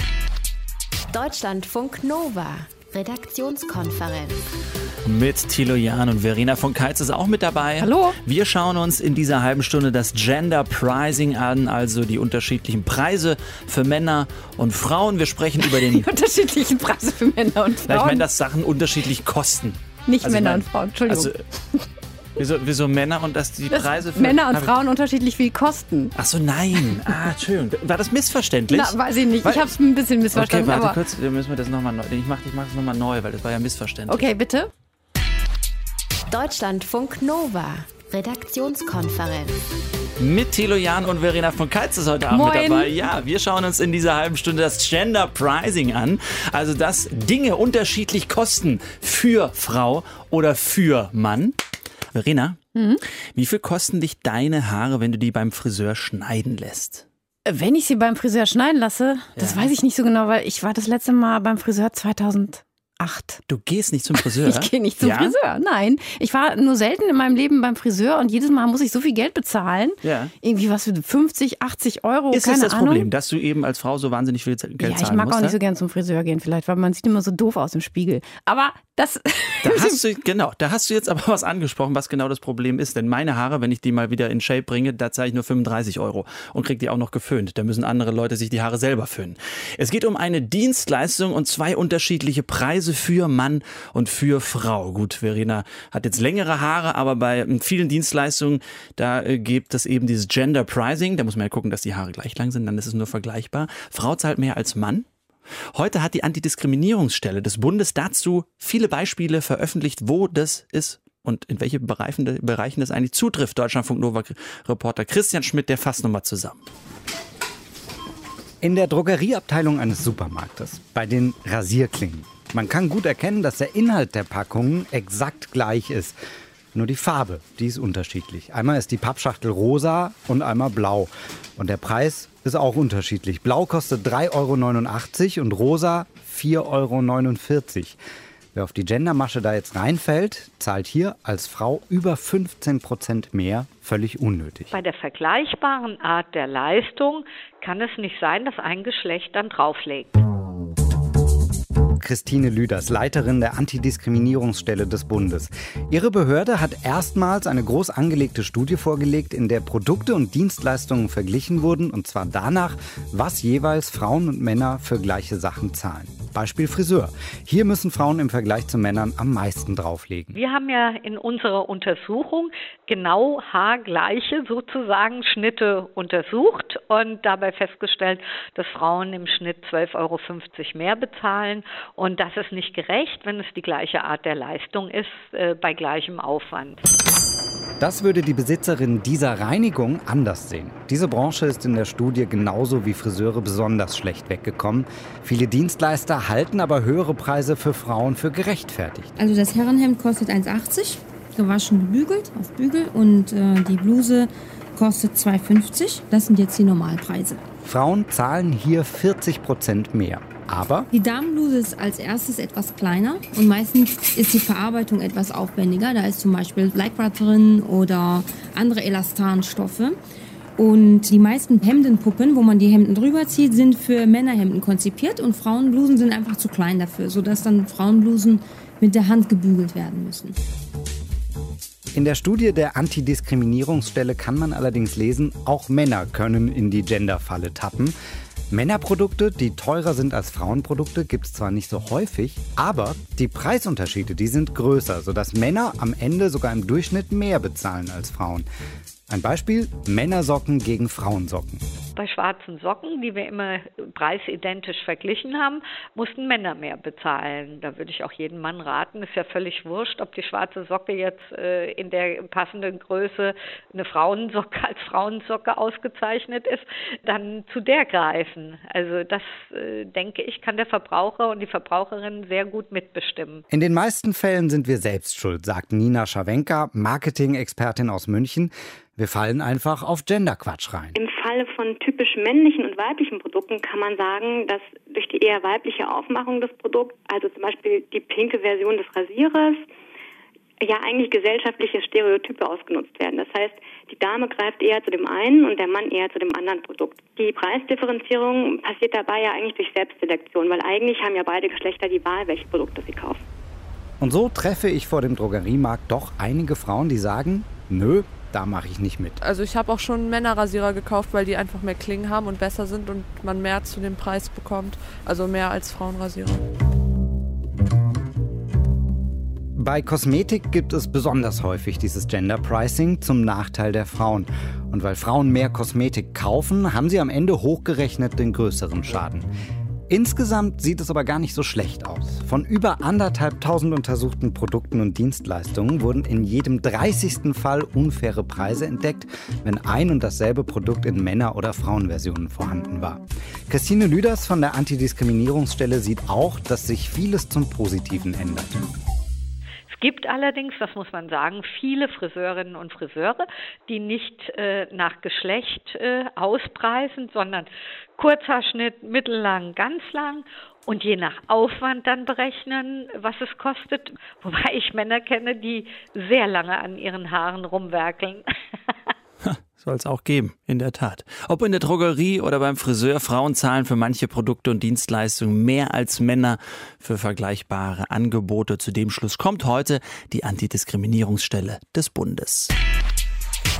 Deutschlandfunk Nova. Redaktionskonferenz. Mit Thilo Jan und Verena von Keitz ist auch mit dabei. Hallo. Wir schauen uns in dieser halben Stunde das Gender Pricing an, also die unterschiedlichen Preise für Männer und Frauen. Wir sprechen über den. Die unterschiedlichen Preise für Männer und Frauen. Ja, ich meine, dass Sachen unterschiedlich kosten. Nicht also Männer mein, und Frauen, Entschuldigung. Also, Wieso, wieso Männer und dass die dass Preise für Männer und Frauen unterschiedlich viel kosten? Ach so, nein. Ah, Entschuldigung. War das missverständlich? Na, weiß ich nicht. Weil, ich habe es ein bisschen missverstanden. Okay, warte kurz. Wir müssen wir das nochmal neu. Ich mache ich mach das nochmal neu, weil das war ja missverständlich. Okay, bitte. Deutschlandfunk Nova. Redaktionskonferenz. Mit Thilo Jan und Verena von Kaltz ist heute Abend Moin. mit dabei. Ja, wir schauen uns in dieser halben Stunde das Gender Pricing an. Also, dass Dinge unterschiedlich kosten für Frau oder für Mann. Verena, wie viel kosten dich deine Haare, wenn du die beim Friseur schneiden lässt? Wenn ich sie beim Friseur schneiden lasse, das Ja. weiß ich nicht so genau, weil ich war das letzte Mal beim Friseur 2008. Du gehst nicht zum Friseur? Ich gehe nicht zum ja? Friseur, nein. Ich war nur selten in meinem Leben beim Friseur und jedes Mal muss ich so viel Geld bezahlen. Ja. Irgendwie was für 50, 80 Euro, Ist das das Ahnung. Problem, dass du eben als Frau so wahnsinnig viel Geld Ja, ich zahlen mag musst? auch nicht so ja? gern zum Friseur gehen, vielleicht, weil man sieht immer so doof aus im Spiegel. Aber das. Da hast du, genau, da hast du jetzt aber was angesprochen, was genau das Problem ist. Denn meine Haare, wenn ich die mal wieder in Shape bringe, da zahle ich nur 35 Euro und krieg die auch noch geföhnt. Da müssen andere Leute sich die Haare selber föhnen. Es geht um eine Dienstleistung und zwei unterschiedliche Preise für Mann und für Frau. Gut, Verena hat jetzt längere Haare, aber bei vielen Dienstleistungen, da äh, gibt es eben dieses Gender Pricing. Da muss man ja gucken, dass die Haare gleich lang sind, dann ist es nur vergleichbar. Frau zahlt mehr als Mann. Heute hat die Antidiskriminierungsstelle des Bundes dazu viele Beispiele veröffentlicht, wo das ist und in welche Bereichen das eigentlich zutrifft. Deutschlandfunk Nova Reporter Christian Schmidt, der fasst nochmal zusammen. In der Drogerieabteilung eines Supermarktes, bei den Rasierklingen. Man kann gut erkennen, dass der Inhalt der Packungen exakt gleich ist. Nur die Farbe, die ist unterschiedlich. Einmal ist die Pappschachtel rosa und einmal blau. Und der Preis ist auch unterschiedlich. Blau kostet 3,89 Euro und rosa 4,49 Euro. Wer auf die Gendermasche da jetzt reinfällt, zahlt hier als Frau über 15 Prozent mehr, völlig unnötig. Bei der vergleichbaren Art der Leistung kann es nicht sein, dass ein Geschlecht dann drauflegt. Christine Lüders, Leiterin der Antidiskriminierungsstelle des Bundes. Ihre Behörde hat erstmals eine groß angelegte Studie vorgelegt, in der Produkte und Dienstleistungen verglichen wurden, und zwar danach, was jeweils Frauen und Männer für gleiche Sachen zahlen. Beispiel Friseur. Hier müssen Frauen im Vergleich zu Männern am meisten drauflegen. Wir haben ja in unserer Untersuchung genau haargleiche sozusagen Schnitte untersucht und dabei festgestellt, dass Frauen im Schnitt 12,50 Euro mehr bezahlen. Und das ist nicht gerecht, wenn es die gleiche Art der Leistung ist, äh, bei gleichem Aufwand. Das würde die Besitzerin dieser Reinigung anders sehen. Diese Branche ist in der Studie genauso wie Friseure besonders schlecht weggekommen. Viele Dienstleister halten aber höhere Preise für Frauen für gerechtfertigt. Also das Herrenhemd kostet 1,80, gewaschen gebügelt auf Bügel und äh, die Bluse kostet 2,50. Das sind jetzt die Normalpreise. Frauen zahlen hier 40 Prozent mehr. Aber Die Damenbluse ist als erstes etwas kleiner und meistens ist die Verarbeitung etwas aufwendiger. Da ist zum Beispiel Lycra drin oder andere Elastanstoffe. Und die meisten Hemdenpuppen, wo man die Hemden drüber zieht, sind für Männerhemden konzipiert und Frauenblusen sind einfach zu klein dafür, sodass dann Frauenblusen mit der Hand gebügelt werden müssen. In der Studie der Antidiskriminierungsstelle kann man allerdings lesen, auch Männer können in die Genderfalle tappen. Männerprodukte, die teurer sind als Frauenprodukte, gibt es zwar nicht so häufig, aber die Preisunterschiede, die sind größer, sodass Männer am Ende sogar im Durchschnitt mehr bezahlen als Frauen. Ein Beispiel, Männersocken gegen Frauensocken. Bei schwarzen Socken, die wir immer preisidentisch verglichen haben, mussten Männer mehr bezahlen. Da würde ich auch jedem Mann raten, ist ja völlig wurscht, ob die schwarze Socke jetzt äh, in der passenden Größe eine Frauensocke als Frauensocke ausgezeichnet ist, dann zu der greifen. Also das, äh, denke ich, kann der Verbraucher und die Verbraucherin sehr gut mitbestimmen. In den meisten Fällen sind wir selbst schuld, sagt Nina Schawenka, Marketing-Expertin aus München. Wir fallen einfach auf Genderquatsch rein. Im Falle von typisch männlichen und weiblichen Produkten kann man sagen, dass durch die eher weibliche Aufmachung des Produkts, also zum Beispiel die pinke Version des Rasierers, ja eigentlich gesellschaftliche Stereotype ausgenutzt werden. Das heißt, die Dame greift eher zu dem einen und der Mann eher zu dem anderen Produkt. Die Preisdifferenzierung passiert dabei ja eigentlich durch Selbstselektion, weil eigentlich haben ja beide Geschlechter die Wahl, welche Produkte sie kaufen. Und so treffe ich vor dem Drogeriemarkt doch einige Frauen, die sagen, nö, da mache ich nicht mit. Also ich habe auch schon Männerrasierer gekauft, weil die einfach mehr Klingen haben und besser sind und man mehr zu dem Preis bekommt. Also mehr als Frauenrasierer. Bei Kosmetik gibt es besonders häufig dieses Gender Pricing zum Nachteil der Frauen. Und weil Frauen mehr Kosmetik kaufen, haben sie am Ende hochgerechnet den größeren Schaden. Insgesamt sieht es aber gar nicht so schlecht aus. Von über anderthalbtausend untersuchten Produkten und Dienstleistungen wurden in jedem 30. Fall unfaire Preise entdeckt, wenn ein und dasselbe Produkt in Männer- oder Frauenversionen vorhanden war. Christine Lüders von der Antidiskriminierungsstelle sieht auch, dass sich vieles zum Positiven ändert gibt allerdings, das muss man sagen, viele Friseurinnen und Friseure, die nicht äh, nach Geschlecht äh, auspreisen, sondern Kurzhaarschnitt, mittellang, ganz lang und je nach Aufwand dann berechnen, was es kostet. Wobei ich Männer kenne, die sehr lange an ihren Haaren rumwerkeln. Soll es auch geben, in der Tat. Ob in der Drogerie oder beim Friseur, Frauen zahlen für manche Produkte und Dienstleistungen mehr als Männer für vergleichbare Angebote. Zu dem Schluss kommt heute die Antidiskriminierungsstelle des Bundes.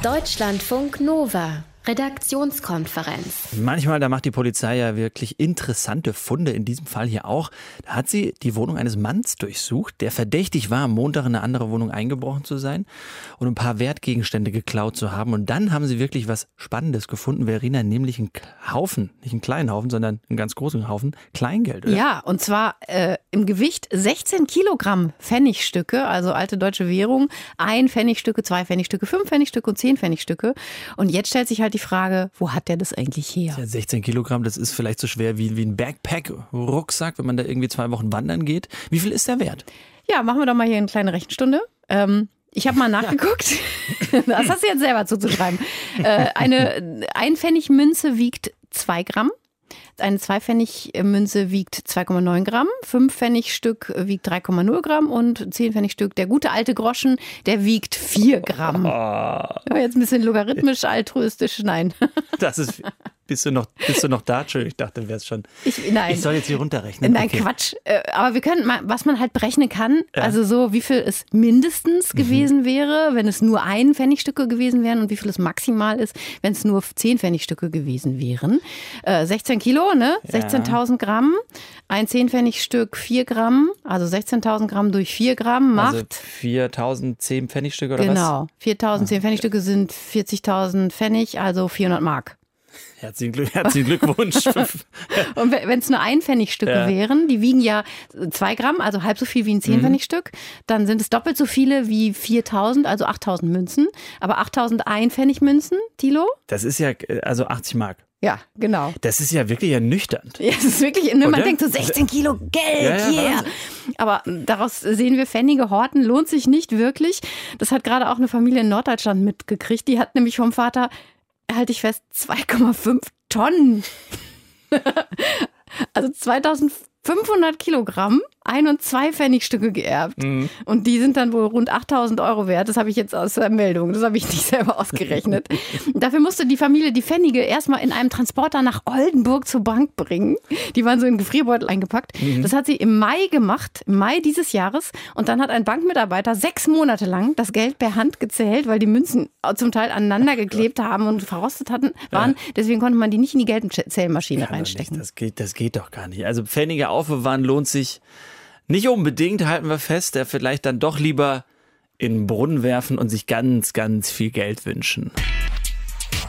Deutschlandfunk Nova Redaktionskonferenz. Manchmal, da macht die Polizei ja wirklich interessante Funde, in diesem Fall hier auch. Da hat sie die Wohnung eines Manns durchsucht, der verdächtig war, am Montag in eine andere Wohnung eingebrochen zu sein und ein paar Wertgegenstände geklaut zu haben. Und dann haben sie wirklich was Spannendes gefunden, Verena, nämlich einen Haufen, nicht einen kleinen Haufen, sondern einen ganz großen Haufen Kleingeld, oder? Ja, und zwar äh, im Gewicht 16 Kilogramm Pfennigstücke, also alte deutsche Währung, ein Pfennigstücke, zwei Pfennigstücke, fünf Pfennigstücke und zehn Pfennigstücke. Und jetzt stellt sich halt die Frage, wo hat der das eigentlich her? Ja, 16 Kilogramm, das ist vielleicht so schwer wie, wie ein Backpack-Rucksack, wenn man da irgendwie zwei Wochen wandern geht. Wie viel ist der wert? Ja, machen wir doch mal hier eine kleine Rechenstunde. Ähm, ich habe mal nachgeguckt. das hast du jetzt selber zuzuschreiben. Äh, eine Einpfennigmünze wiegt zwei Gramm. Eine Zweipfennigmünze wiegt 2,9 Gramm, fünf Pfennigstück wiegt 3,0 Gramm und zehn Pfennigstück, der gute alte Groschen, der wiegt 4 Gramm. Ja, jetzt ein bisschen logarithmisch altruistisch, nein. Das ist bist du noch, bist du noch da? Entschuldigung, ich dachte, du wärst schon. Ich, nein. ich soll jetzt hier runterrechnen. Nein, okay. Quatsch. Äh, aber wir können mal, was man halt berechnen kann, ja. also so, wie viel es mindestens mhm. gewesen wäre, wenn es nur ein Pfennigstücke gewesen wären und wie viel es maximal ist, wenn es nur zehn Pfennigstücke gewesen wären. Äh, 16 Kilo, ne? 16.000 Gramm. Ein 10 Pfennigstück 4 Gramm, also 16.000 Gramm durch 4 Gramm macht. Also 4.000 10 Pfennigstücke oder genau. was? Genau. 4.000 10 Pfennigstücke sind 40.000 Pfennig, also 400 Mark. Herzlichen, Glück, herzlichen Glückwunsch. und wenn es nur Einpfennigstücke ja. wären, die wiegen ja zwei Gramm, also halb so viel wie ein Zehnpfennigstück, mhm. dann sind es doppelt so viele wie 4000, also 8000 Münzen. Aber 8000 Einpfennigmünzen, Tilo? Das ist ja, also 80 Mark. Ja, genau. Das ist ja wirklich ernüchternd. Ja, es ist wirklich, ne, man denkt so 16 Kilo Geld, ja, ja, yeah. Aber daraus sehen wir, Pfennige horten lohnt sich nicht wirklich. Das hat gerade auch eine Familie in Norddeutschland mitgekriegt. Die hat nämlich vom Vater halte ich fest, 2,5 Tonnen. also 2500 Kilogramm ein- und zwei Pfennigstücke geerbt. Mhm. Und die sind dann wohl rund 8000 Euro wert. Das habe ich jetzt aus der Meldung. Das habe ich nicht selber ausgerechnet. Dafür musste die Familie die Pfennige erstmal in einem Transporter nach Oldenburg zur Bank bringen. Die waren so in Gefrierbeutel eingepackt. Mhm. Das hat sie im Mai gemacht, im Mai dieses Jahres. Und dann hat ein Bankmitarbeiter sechs Monate lang das Geld per Hand gezählt, weil die Münzen zum Teil aneinander geklebt haben und verrostet hatten, waren. Ja. Deswegen konnte man die nicht in die Geldzählmaschine reinstecken. Das geht, das geht doch gar nicht. Also Pfennige aufbewahren lohnt sich nicht unbedingt, halten wir fest, der vielleicht dann doch lieber in den Brunnen werfen und sich ganz, ganz viel Geld wünschen.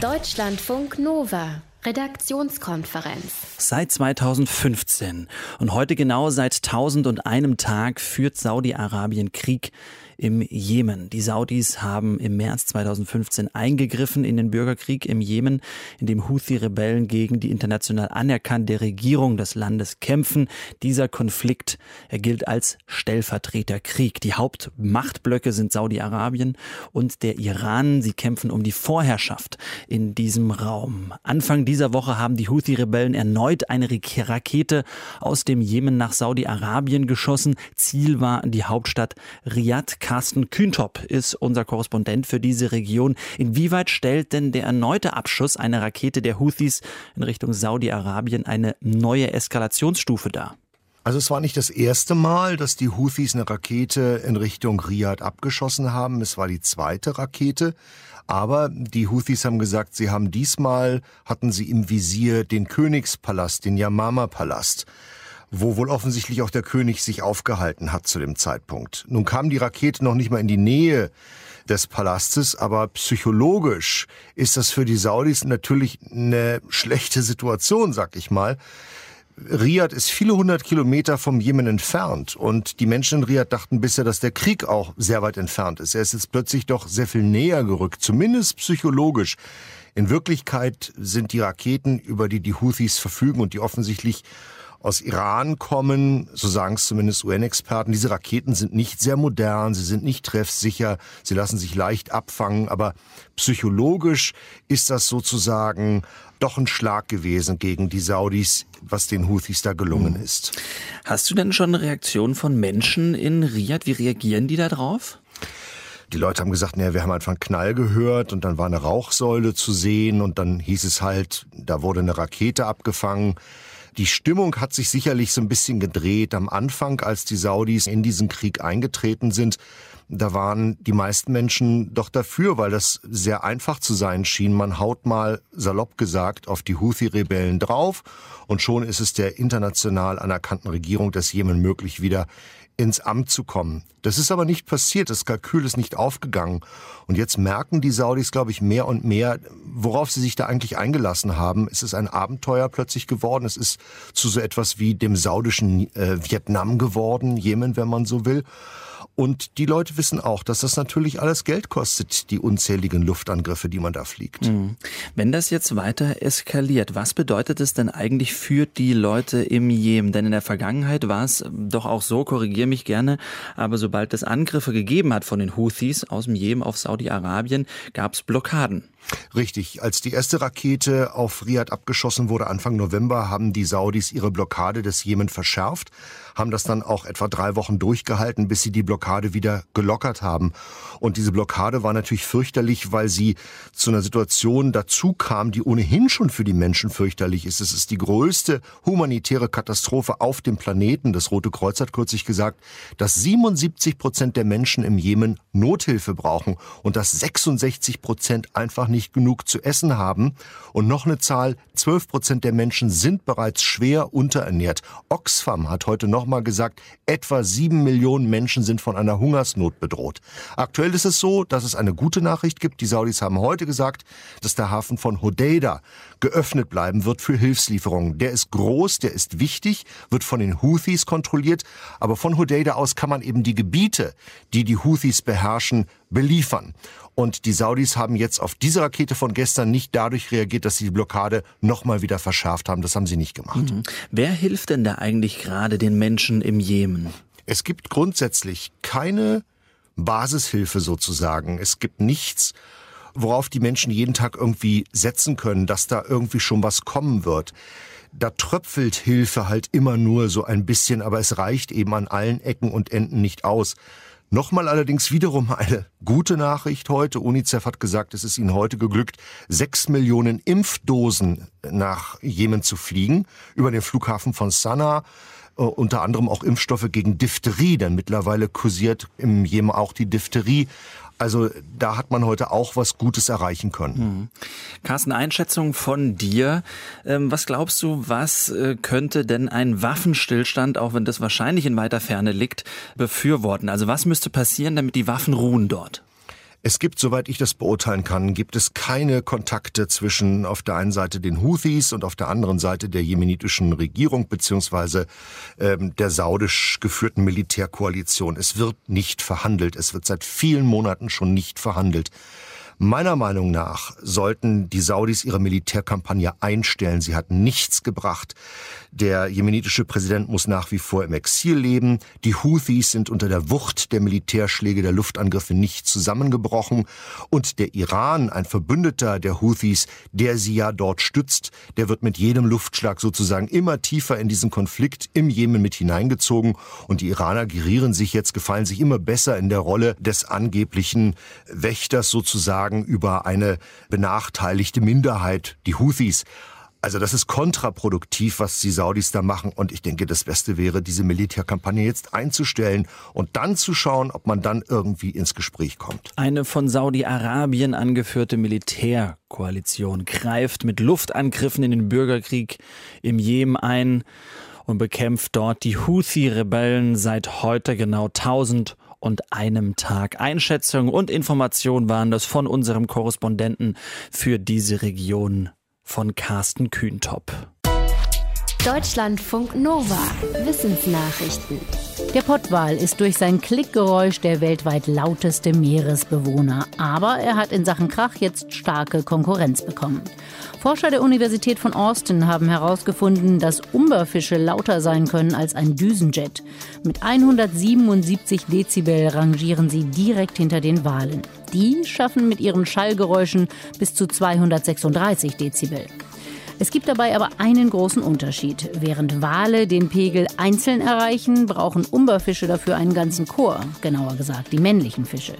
Deutschlandfunk Nova. Redaktionskonferenz. Seit 2015 und heute genau seit 1001 Tag führt Saudi-Arabien Krieg im Jemen. Die Saudis haben im März 2015 eingegriffen in den Bürgerkrieg im Jemen, in dem Houthi-Rebellen gegen die international anerkannte Regierung des Landes kämpfen. Dieser Konflikt gilt als Stellvertreterkrieg. Die Hauptmachtblöcke sind Saudi-Arabien und der Iran. Sie kämpfen um die Vorherrschaft in diesem Raum. Anfang dieser Woche haben die Houthi-Rebellen erneut eine Rakete aus dem Jemen nach Saudi-Arabien geschossen. Ziel war die Hauptstadt Riyadh. Carsten Kühntop ist unser Korrespondent für diese Region. Inwieweit stellt denn der erneute Abschuss einer Rakete der Houthis in Richtung Saudi-Arabien eine neue Eskalationsstufe dar? Also es war nicht das erste Mal, dass die Houthis eine Rakete in Richtung Riyadh abgeschossen haben. Es war die zweite Rakete. Aber die Houthis haben gesagt, sie haben diesmal, hatten sie im Visier den Königspalast, den Yamama-Palast wo wohl offensichtlich auch der König sich aufgehalten hat zu dem Zeitpunkt. Nun kam die Rakete noch nicht mal in die Nähe des Palastes, aber psychologisch ist das für die Saudis natürlich eine schlechte Situation, sag ich mal. Riyadh ist viele hundert Kilometer vom Jemen entfernt und die Menschen in Riyadh dachten bisher, dass der Krieg auch sehr weit entfernt ist. Er ist jetzt plötzlich doch sehr viel näher gerückt, zumindest psychologisch. In Wirklichkeit sind die Raketen, über die die Houthis verfügen und die offensichtlich aus Iran kommen, so sagen es zumindest UN-Experten. Diese Raketen sind nicht sehr modern, sie sind nicht treffsicher, sie lassen sich leicht abfangen, aber psychologisch ist das sozusagen doch ein Schlag gewesen gegen die Saudis, was den Houthis da gelungen ist. Hast du denn schon eine Reaktion von Menschen in Riyadh? Wie reagieren die da drauf? Die Leute haben gesagt, naja, wir haben einfach einen Knall gehört und dann war eine Rauchsäule zu sehen und dann hieß es halt, da wurde eine Rakete abgefangen. Die Stimmung hat sich sicherlich so ein bisschen gedreht. Am Anfang, als die Saudis in diesen Krieg eingetreten sind, da waren die meisten Menschen doch dafür, weil das sehr einfach zu sein schien. Man haut mal, salopp gesagt, auf die Houthi-Rebellen drauf und schon ist es der international anerkannten Regierung des Jemen möglich, wieder ins Amt zu kommen. Das ist aber nicht passiert, das Kalkül ist nicht aufgegangen. Und jetzt merken die Saudis, glaube ich, mehr und mehr, worauf sie sich da eigentlich eingelassen haben. Es ist ein Abenteuer plötzlich geworden. Es ist zu so etwas wie dem saudischen äh, Vietnam geworden, Jemen, wenn man so will. Und die Leute wissen auch, dass das natürlich alles Geld kostet, die unzähligen Luftangriffe, die man da fliegt. Mhm. Wenn das jetzt weiter eskaliert, was bedeutet es denn eigentlich für die Leute im Jemen? Denn in der Vergangenheit war es doch auch so, korrigiere mich gerne, aber sobald es Angriffe gegeben hat von den Houthis aus dem Jemen auf Saudi-Arabien, gab es Blockaden. Richtig. Als die erste Rakete auf Riyadh abgeschossen wurde Anfang November, haben die Saudis ihre Blockade des Jemen verschärft, haben das dann auch etwa drei Wochen durchgehalten, bis sie die Blockade wieder gelockert haben. Und diese Blockade war natürlich fürchterlich, weil sie zu einer Situation dazu kam, die ohnehin schon für die Menschen fürchterlich ist. Es ist die größte humanitäre Katastrophe auf dem Planeten. Das Rote Kreuz hat kürzlich gesagt, dass 77 Prozent der Menschen im Jemen Nothilfe brauchen und dass 66 Prozent einfach nicht genug zu essen haben. Und noch eine Zahl, 12 Prozent der Menschen sind bereits schwer unterernährt. Oxfam hat heute nochmal gesagt, etwa sieben Millionen Menschen sind von einer Hungersnot bedroht. Aktuell ist es so, dass es eine gute Nachricht gibt. Die Saudis haben heute gesagt, dass der Hafen von Hodeida geöffnet bleiben wird für Hilfslieferungen. Der ist groß, der ist wichtig, wird von den Houthis kontrolliert, aber von Hodeida aus kann man eben die Gebiete, die die Houthis beherrschen, beliefern. Und die Saudis haben jetzt auf diese Rakete von gestern nicht dadurch reagiert, dass sie die Blockade nochmal wieder verschärft haben. Das haben sie nicht gemacht. Mhm. Wer hilft denn da eigentlich gerade den Menschen im Jemen? Es gibt grundsätzlich keine Basishilfe sozusagen. Es gibt nichts, worauf die Menschen jeden Tag irgendwie setzen können, dass da irgendwie schon was kommen wird. Da tröpfelt Hilfe halt immer nur so ein bisschen, aber es reicht eben an allen Ecken und Enden nicht aus. Nochmal allerdings wiederum eine gute Nachricht heute. UNICEF hat gesagt, es ist ihnen heute geglückt, sechs Millionen Impfdosen nach Jemen zu fliegen über den Flughafen von Sanaa. Äh, unter anderem auch Impfstoffe gegen Diphtherie, denn mittlerweile kursiert im Jemen auch die Diphtherie. Also da hat man heute auch was Gutes erreichen können. Mhm. Carsten, Einschätzung von dir. Ähm, was glaubst du, was äh, könnte denn ein Waffenstillstand, auch wenn das wahrscheinlich in weiter Ferne liegt, befürworten? Also was müsste passieren, damit die Waffen ruhen dort? Es gibt, soweit ich das beurteilen kann, gibt es keine Kontakte zwischen auf der einen Seite den Houthis und auf der anderen Seite der jemenitischen Regierung beziehungsweise ähm, der saudisch geführten Militärkoalition. Es wird nicht verhandelt. Es wird seit vielen Monaten schon nicht verhandelt. Meiner Meinung nach sollten die Saudis ihre Militärkampagne einstellen. Sie hat nichts gebracht. Der jemenitische Präsident muss nach wie vor im Exil leben. Die Houthis sind unter der Wucht der Militärschläge der Luftangriffe nicht zusammengebrochen. Und der Iran, ein Verbündeter der Houthis, der sie ja dort stützt, der wird mit jedem Luftschlag sozusagen immer tiefer in diesen Konflikt im Jemen mit hineingezogen. Und die Iraner gerieren sich jetzt, gefallen sich immer besser in der Rolle des angeblichen Wächters sozusagen über eine benachteiligte Minderheit, die Houthis. Also das ist kontraproduktiv, was die Saudis da machen. Und ich denke, das Beste wäre, diese Militärkampagne jetzt einzustellen und dann zu schauen, ob man dann irgendwie ins Gespräch kommt. Eine von Saudi-Arabien angeführte Militärkoalition greift mit Luftangriffen in den Bürgerkrieg im Jemen ein und bekämpft dort die Houthi-Rebellen seit heute genau 1000 und einem Tag. Einschätzungen und Informationen waren das von unserem Korrespondenten für diese Region von Carsten Kühntop. Deutschlandfunk Nova. Wissensnachrichten. Der Pottwal ist durch sein Klickgeräusch der weltweit lauteste Meeresbewohner. Aber er hat in Sachen Krach jetzt starke Konkurrenz bekommen. Forscher der Universität von Austin haben herausgefunden, dass Umberfische lauter sein können als ein Düsenjet. Mit 177 Dezibel rangieren sie direkt hinter den Walen. Die schaffen mit ihren Schallgeräuschen bis zu 236 Dezibel. Es gibt dabei aber einen großen Unterschied. Während Wale den Pegel einzeln erreichen, brauchen Umberfische dafür einen ganzen Chor, genauer gesagt die männlichen Fische.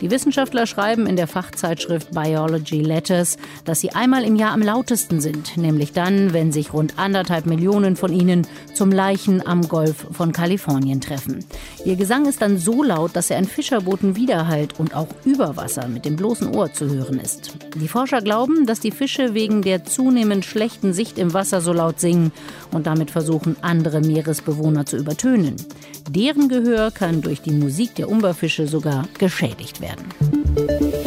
Die Wissenschaftler schreiben in der Fachzeitschrift Biology Letters, dass sie einmal im Jahr am lautesten sind, nämlich dann, wenn sich rund anderthalb Millionen von ihnen zum Leichen am Golf von Kalifornien treffen. Ihr Gesang ist dann so laut, dass er in Fischerbooten widerhallt und auch über Wasser mit dem bloßen Ohr zu hören ist. Die Forscher glauben, dass die Fische wegen der zunehmend schlechten Sicht im Wasser so laut singen und damit versuchen, andere Meeresbewohner zu übertönen. Deren Gehör kann durch die Musik der Umberfische sogar geschädigt werden.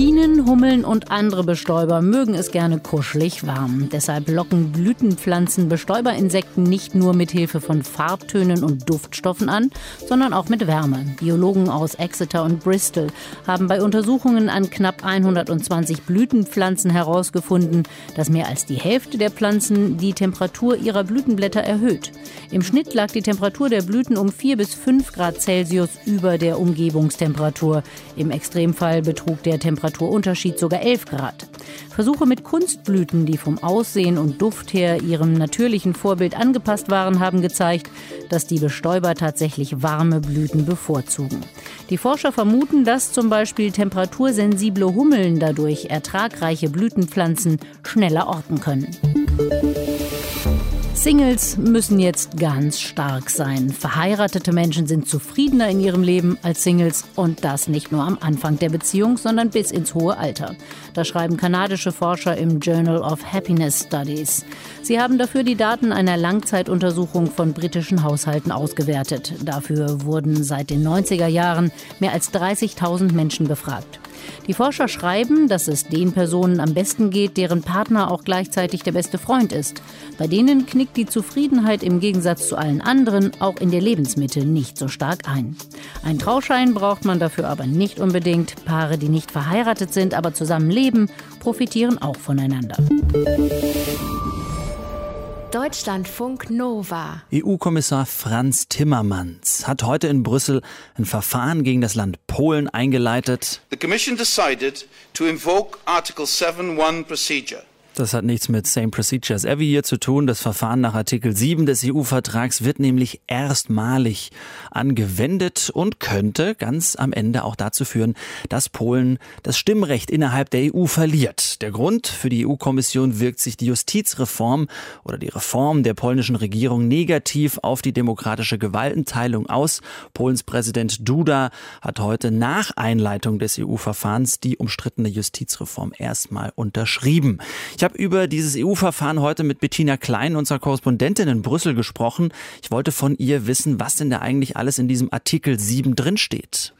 Bienen, Hummeln und andere Bestäuber mögen es gerne kuschelig warm. Deshalb locken Blütenpflanzen Bestäuberinsekten nicht nur mit Hilfe von Farbtönen und Duftstoffen an, sondern auch mit Wärme. Biologen aus Exeter und Bristol haben bei Untersuchungen an knapp 120 Blütenpflanzen herausgefunden, dass mehr als die Hälfte der Pflanzen die Temperatur ihrer Blütenblätter erhöht. Im Schnitt lag die Temperatur der Blüten um 4 bis 5 Grad Celsius über der Umgebungstemperatur. Im Extremfall betrug der Temperatur Temperaturunterschied sogar 11 Grad. Versuche mit Kunstblüten, die vom Aussehen und Duft her ihrem natürlichen Vorbild angepasst waren, haben gezeigt, dass die Bestäuber tatsächlich warme Blüten bevorzugen. Die Forscher vermuten, dass zum Beispiel temperatursensible Hummeln dadurch ertragreiche Blütenpflanzen schneller orten können. Singles müssen jetzt ganz stark sein. Verheiratete Menschen sind zufriedener in ihrem Leben als Singles und das nicht nur am Anfang der Beziehung, sondern bis ins hohe Alter. Das schreiben kanadische Forscher im Journal of Happiness Studies. Sie haben dafür die Daten einer Langzeituntersuchung von britischen Haushalten ausgewertet. Dafür wurden seit den 90er Jahren mehr als 30.000 Menschen befragt. Die Forscher schreiben, dass es den Personen am besten geht, deren Partner auch gleichzeitig der beste Freund ist. Bei denen knickt die Zufriedenheit im Gegensatz zu allen anderen auch in der Lebensmitte nicht so stark ein. Ein Trauschein braucht man dafür aber nicht unbedingt. Paare, die nicht verheiratet sind, aber zusammen leben, profitieren auch voneinander. Deutschlandfunk Nova. EU-Kommissar Franz Timmermans hat heute in Brüssel ein Verfahren gegen das Land Polen eingeleitet. The Commission decided to invoke Article 7.1 procedure das hat nichts mit Same Procedure as Ever hier zu tun. Das Verfahren nach Artikel 7 des EU-Vertrags wird nämlich erstmalig angewendet und könnte ganz am Ende auch dazu führen, dass Polen das Stimmrecht innerhalb der EU verliert. Der Grund für die EU-Kommission wirkt sich die Justizreform oder die Reform der polnischen Regierung negativ auf die demokratische Gewaltenteilung aus. Polens Präsident Duda hat heute nach Einleitung des EU-Verfahrens die umstrittene Justizreform erstmal unterschrieben. Ich habe über dieses EU-Verfahren heute mit Bettina Klein, unserer Korrespondentin in Brüssel, gesprochen. Ich wollte von ihr wissen, was denn da eigentlich alles in diesem Artikel 7 drinsteht.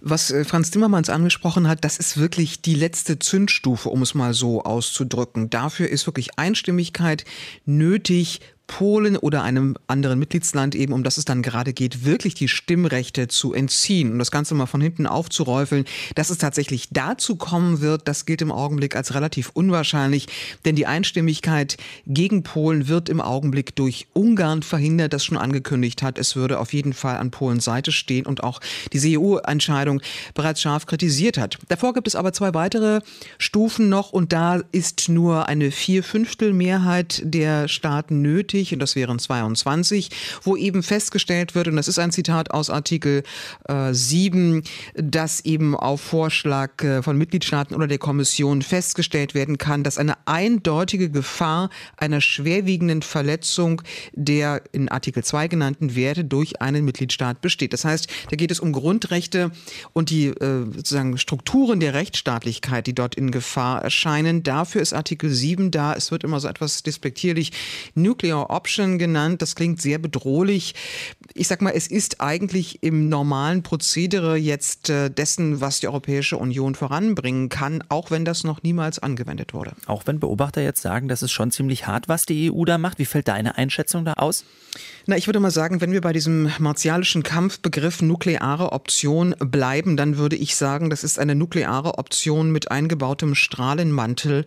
Was äh, Franz Timmermans angesprochen hat, das ist wirklich die letzte Zündstufe, um es mal so auszudrücken. Dafür ist wirklich Einstimmigkeit nötig, Polen oder einem anderen Mitgliedsland eben, um das es dann gerade geht, wirklich die Stimmrechte zu entziehen und das Ganze mal von hinten aufzuräufeln. Dass es tatsächlich dazu kommen wird, das gilt im Augenblick als relativ unwahrscheinlich, denn die Einstimmigkeit gegen Polen wird im Augenblick durch Ungarn verhindert, das schon angekündigt hat, es würde auf jeden Fall an Polens Seite stehen und auch diese EU-Entscheidung bereits scharf kritisiert hat. Davor gibt es aber zwei weitere Stufen noch und da ist nur eine Vierfünftel-Mehrheit der Staaten nötig nötig, und das wären 22, wo eben festgestellt wird, und das ist ein Zitat aus Artikel äh, 7, dass eben auf Vorschlag äh, von Mitgliedstaaten oder der Kommission festgestellt werden kann, dass eine eindeutige Gefahr einer schwerwiegenden Verletzung der in Artikel 2 genannten Werte durch einen Mitgliedstaat besteht. Das heißt, da geht es um Grundrechte und die äh, sozusagen Strukturen der Rechtsstaatlichkeit, die dort in Gefahr erscheinen. Dafür ist Artikel 7 da. Es wird immer so etwas despektierlich Nuclear Option genannt. Das klingt sehr bedrohlich. Ich sag mal, es ist eigentlich im normalen Prozedere jetzt äh, dessen, was die Europäische Union voranbringen kann, auch wenn das noch niemals angewendet wurde. Auch wenn Beobachter jetzt sagen, das ist schon ziemlich hart, was die EU da macht. Wie fällt deine Einschätzung da aus? Na, ich würde mal sagen, wenn wir bei diesem martialischen Kampfbegriff nukleare Option bleiben, dann würde ich sagen, das ist eine nukleare Option mit eingebautem Strahlenmantel.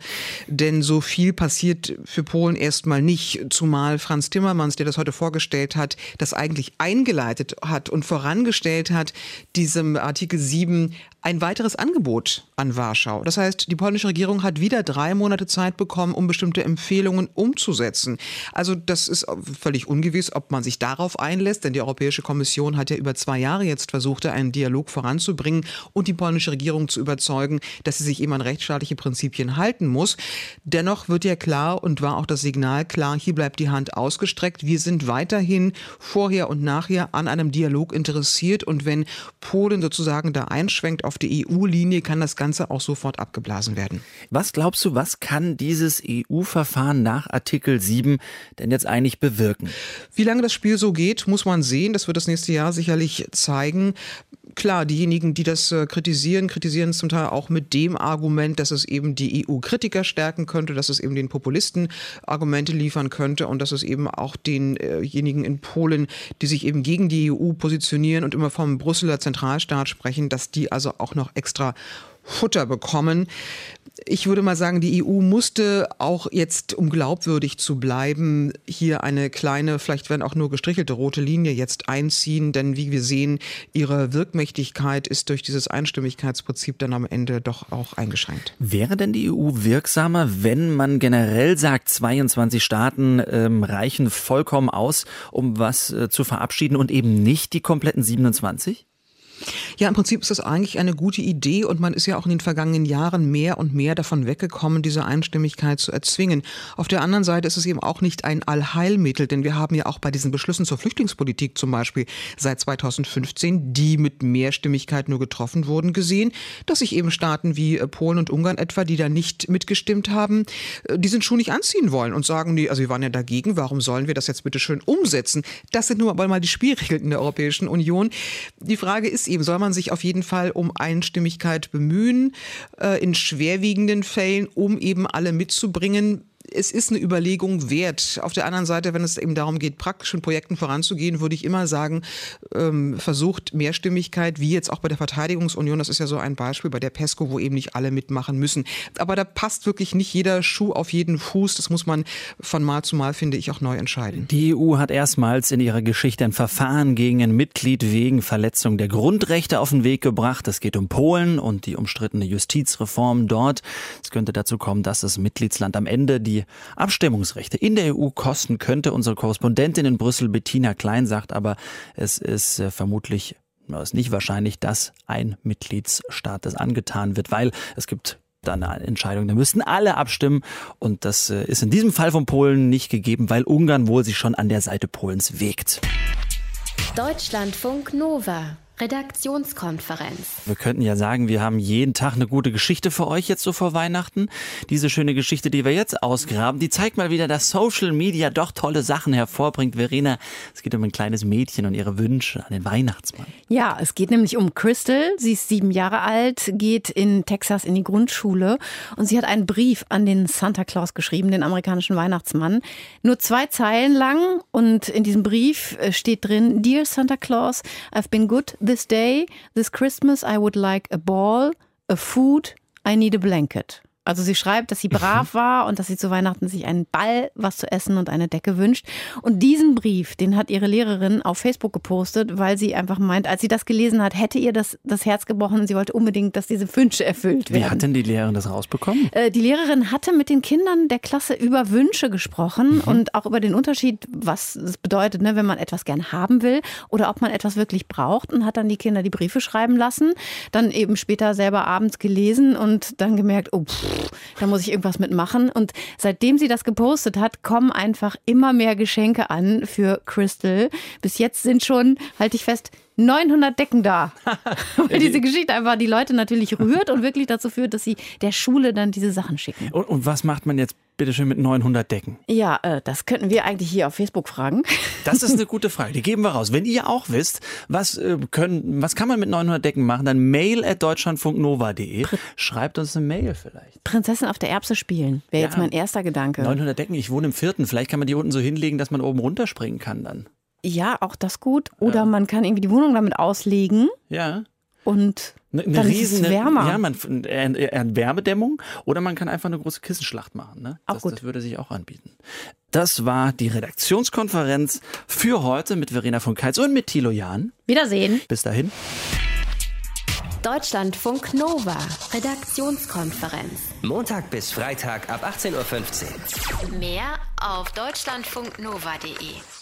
Denn so viel passiert für Polen erstmal nicht, zumal Franz Timmermans, der das heute vorgestellt hat, das eigentlich eingeleitet hat und vorangestellt hat, diesem Artikel 7 ein weiteres Angebot an Warschau. Das heißt, die polnische Regierung hat wieder drei Monate Zeit bekommen, um bestimmte Empfehlungen umzusetzen. Also das ist völlig ungewiss, ob man sich darauf einlässt, denn die Europäische Kommission hat ja über zwei Jahre jetzt versucht, einen Dialog voranzubringen und die polnische Regierung zu überzeugen, dass sie sich eben an rechtsstaatliche Prinzipien halten muss. Dennoch wird ja klar und war auch das Signal klar, hier bleibt die Hand ausgestreckt. Wir sind weiterhin vorher und nachher an einem Dialog interessiert und wenn Polen sozusagen da einschwenkt auf die EU-Linie, kann das Ganze auch sofort abgeblasen werden. Was glaubst du, was kann dieses EU-Verfahren nach Artikel 7 denn jetzt eigentlich bewirken? Wie lange das Spiel so geht, muss man sehen. Das wird das nächste Jahr sicherlich zeigen. Klar, diejenigen, die das äh, kritisieren, kritisieren es zum Teil auch mit dem Argument, dass es eben die EU-Kritiker stärken könnte, dass es eben den Populisten Argumente liefern könnte und dass es eben auch denjenigen in Polen, die sich eben gegen die EU positionieren und immer vom Brüsseler Zentralstaat sprechen, dass die also auch noch extra Futter bekommen. Ich würde mal sagen, die EU musste auch jetzt, um glaubwürdig zu bleiben, hier eine kleine, vielleicht wenn auch nur gestrichelte rote Linie jetzt einziehen, denn wie wir sehen, ihre Wirkmächtigkeit ist durch dieses Einstimmigkeitsprinzip dann am Ende doch auch eingeschränkt. Wäre denn die EU wirksamer, wenn man generell sagt, 22 Staaten ähm, reichen vollkommen aus, um was äh, zu verabschieden und eben nicht die kompletten 27? Ja, im Prinzip ist das eigentlich eine gute Idee und man ist ja auch in den vergangenen Jahren mehr und mehr davon weggekommen, diese Einstimmigkeit zu erzwingen. Auf der anderen Seite ist es eben auch nicht ein Allheilmittel, denn wir haben ja auch bei diesen Beschlüssen zur Flüchtlingspolitik zum Beispiel seit 2015, die mit Mehrstimmigkeit nur getroffen wurden, gesehen, dass sich eben Staaten wie äh, Polen und Ungarn etwa, die da nicht mitgestimmt haben, äh, diesen Schuh nicht anziehen wollen und sagen, nee, also wir waren ja dagegen, warum sollen wir das jetzt bitte schön umsetzen? Das sind nun mal die Spielregeln in der Europäischen Union. Die Frage ist eben, soll man sich auf jeden Fall um Einstimmigkeit bemühen, äh, in schwerwiegenden Fällen, um eben alle mitzubringen es ist eine Überlegung wert. Auf der anderen Seite, wenn es eben darum geht, praktisch in Projekten voranzugehen, würde ich immer sagen, ähm, versucht Mehrstimmigkeit, wie jetzt auch bei der Verteidigungsunion, das ist ja so ein Beispiel bei der PESCO, wo eben nicht alle mitmachen müssen. Aber da passt wirklich nicht jeder Schuh auf jeden Fuß. Das muss man von Mal zu Mal, finde ich, auch neu entscheiden. Die EU hat erstmals in ihrer Geschichte ein Verfahren gegen ein Mitglied wegen Verletzung der Grundrechte auf den Weg gebracht. Es geht um Polen und die umstrittene Justizreform dort. Es könnte dazu kommen, dass das Mitgliedsland am Ende die Abstimmungsrechte in der EU kosten könnte. Unsere Korrespondentin in Brüssel, Bettina Klein, sagt aber, es ist äh, vermutlich es ist nicht wahrscheinlich, dass ein Mitgliedsstaat das angetan wird, weil es gibt dann eine Entscheidung. Da müssten alle abstimmen und das äh, ist in diesem Fall von Polen nicht gegeben, weil Ungarn wohl sich schon an der Seite Polens wägt. Deutschlandfunk Nova. Redaktionskonferenz. Wir könnten ja sagen, wir haben jeden Tag eine gute Geschichte für euch jetzt so vor Weihnachten. Diese schöne Geschichte, die wir jetzt ausgraben, die zeigt mal wieder, dass Social Media doch tolle Sachen hervorbringt. Verena, es geht um ein kleines Mädchen und ihre Wünsche an den Weihnachtsmann. Ja, es geht nämlich um Crystal. Sie ist sieben Jahre alt, geht in Texas in die Grundschule und sie hat einen Brief an den Santa Claus geschrieben, den amerikanischen Weihnachtsmann. Nur zwei Zeilen lang und in diesem Brief äh, steht drin, Dear Santa Claus, I've been good this day, this Christmas, I would like a ball, a food, I need a blanket. Also sie schreibt, dass sie brav mhm. war und dass sie zu Weihnachten sich einen Ball, was zu essen und eine Decke wünscht. Und diesen Brief, den hat ihre Lehrerin auf Facebook gepostet, weil sie einfach meint, als sie das gelesen hat, hätte ihr das, das Herz gebrochen. Sie wollte unbedingt, dass diese Wünsche erfüllt werden. Wie hat denn die Lehrerin das rausbekommen? Äh, die Lehrerin hatte mit den Kindern der Klasse über Wünsche gesprochen mhm. und auch über den Unterschied, was es bedeutet, ne, wenn man etwas gern haben will oder ob man etwas wirklich braucht und hat dann die Kinder die Briefe schreiben lassen, dann eben später selber abends gelesen und dann gemerkt, oh, pff, da muss ich irgendwas mitmachen. Und seitdem sie das gepostet hat, kommen einfach immer mehr Geschenke an für Crystal. Bis jetzt sind schon, halte ich fest, 900 Decken da. Weil diese Geschichte einfach die Leute natürlich rührt und wirklich dazu führt, dass sie der Schule dann diese Sachen schicken. Und, und was macht man jetzt bitteschön mit 900 Decken? Ja, äh, das könnten wir eigentlich hier auf Facebook fragen. Das ist eine gute Frage. Die geben wir raus. Wenn ihr auch wisst, was, äh, können, was kann man mit 900 Decken machen, dann mail at deutschlandfunknova.de. Schreibt uns eine Mail vielleicht. Prinzessin auf der Erbse spielen wäre jetzt Ja. mein erster Gedanke. 900 Decken, ich wohne im vierten. Vielleicht kann man die unten so hinlegen, dass man oben runterspringen kann dann. Ja, auch das gut. Oder man kann irgendwie die Wohnung damit auslegen Ja. und Eine, eine dann riesen, ist es wärmer. Ja, man, äh, äh, Wärmedämmung oder man kann einfach eine große Kissenschlacht machen. Ne? Auch das, gut. das würde sich auch anbieten. Das war die Redaktionskonferenz für heute mit Verena von Keitz und mit Thilo Jahn. Wiedersehen. Bis dahin. Deutschlandfunk Nova, Redaktionskonferenz. Montag bis Freitag ab 18.15 Uhr. Mehr auf deutschlandfunknova.de.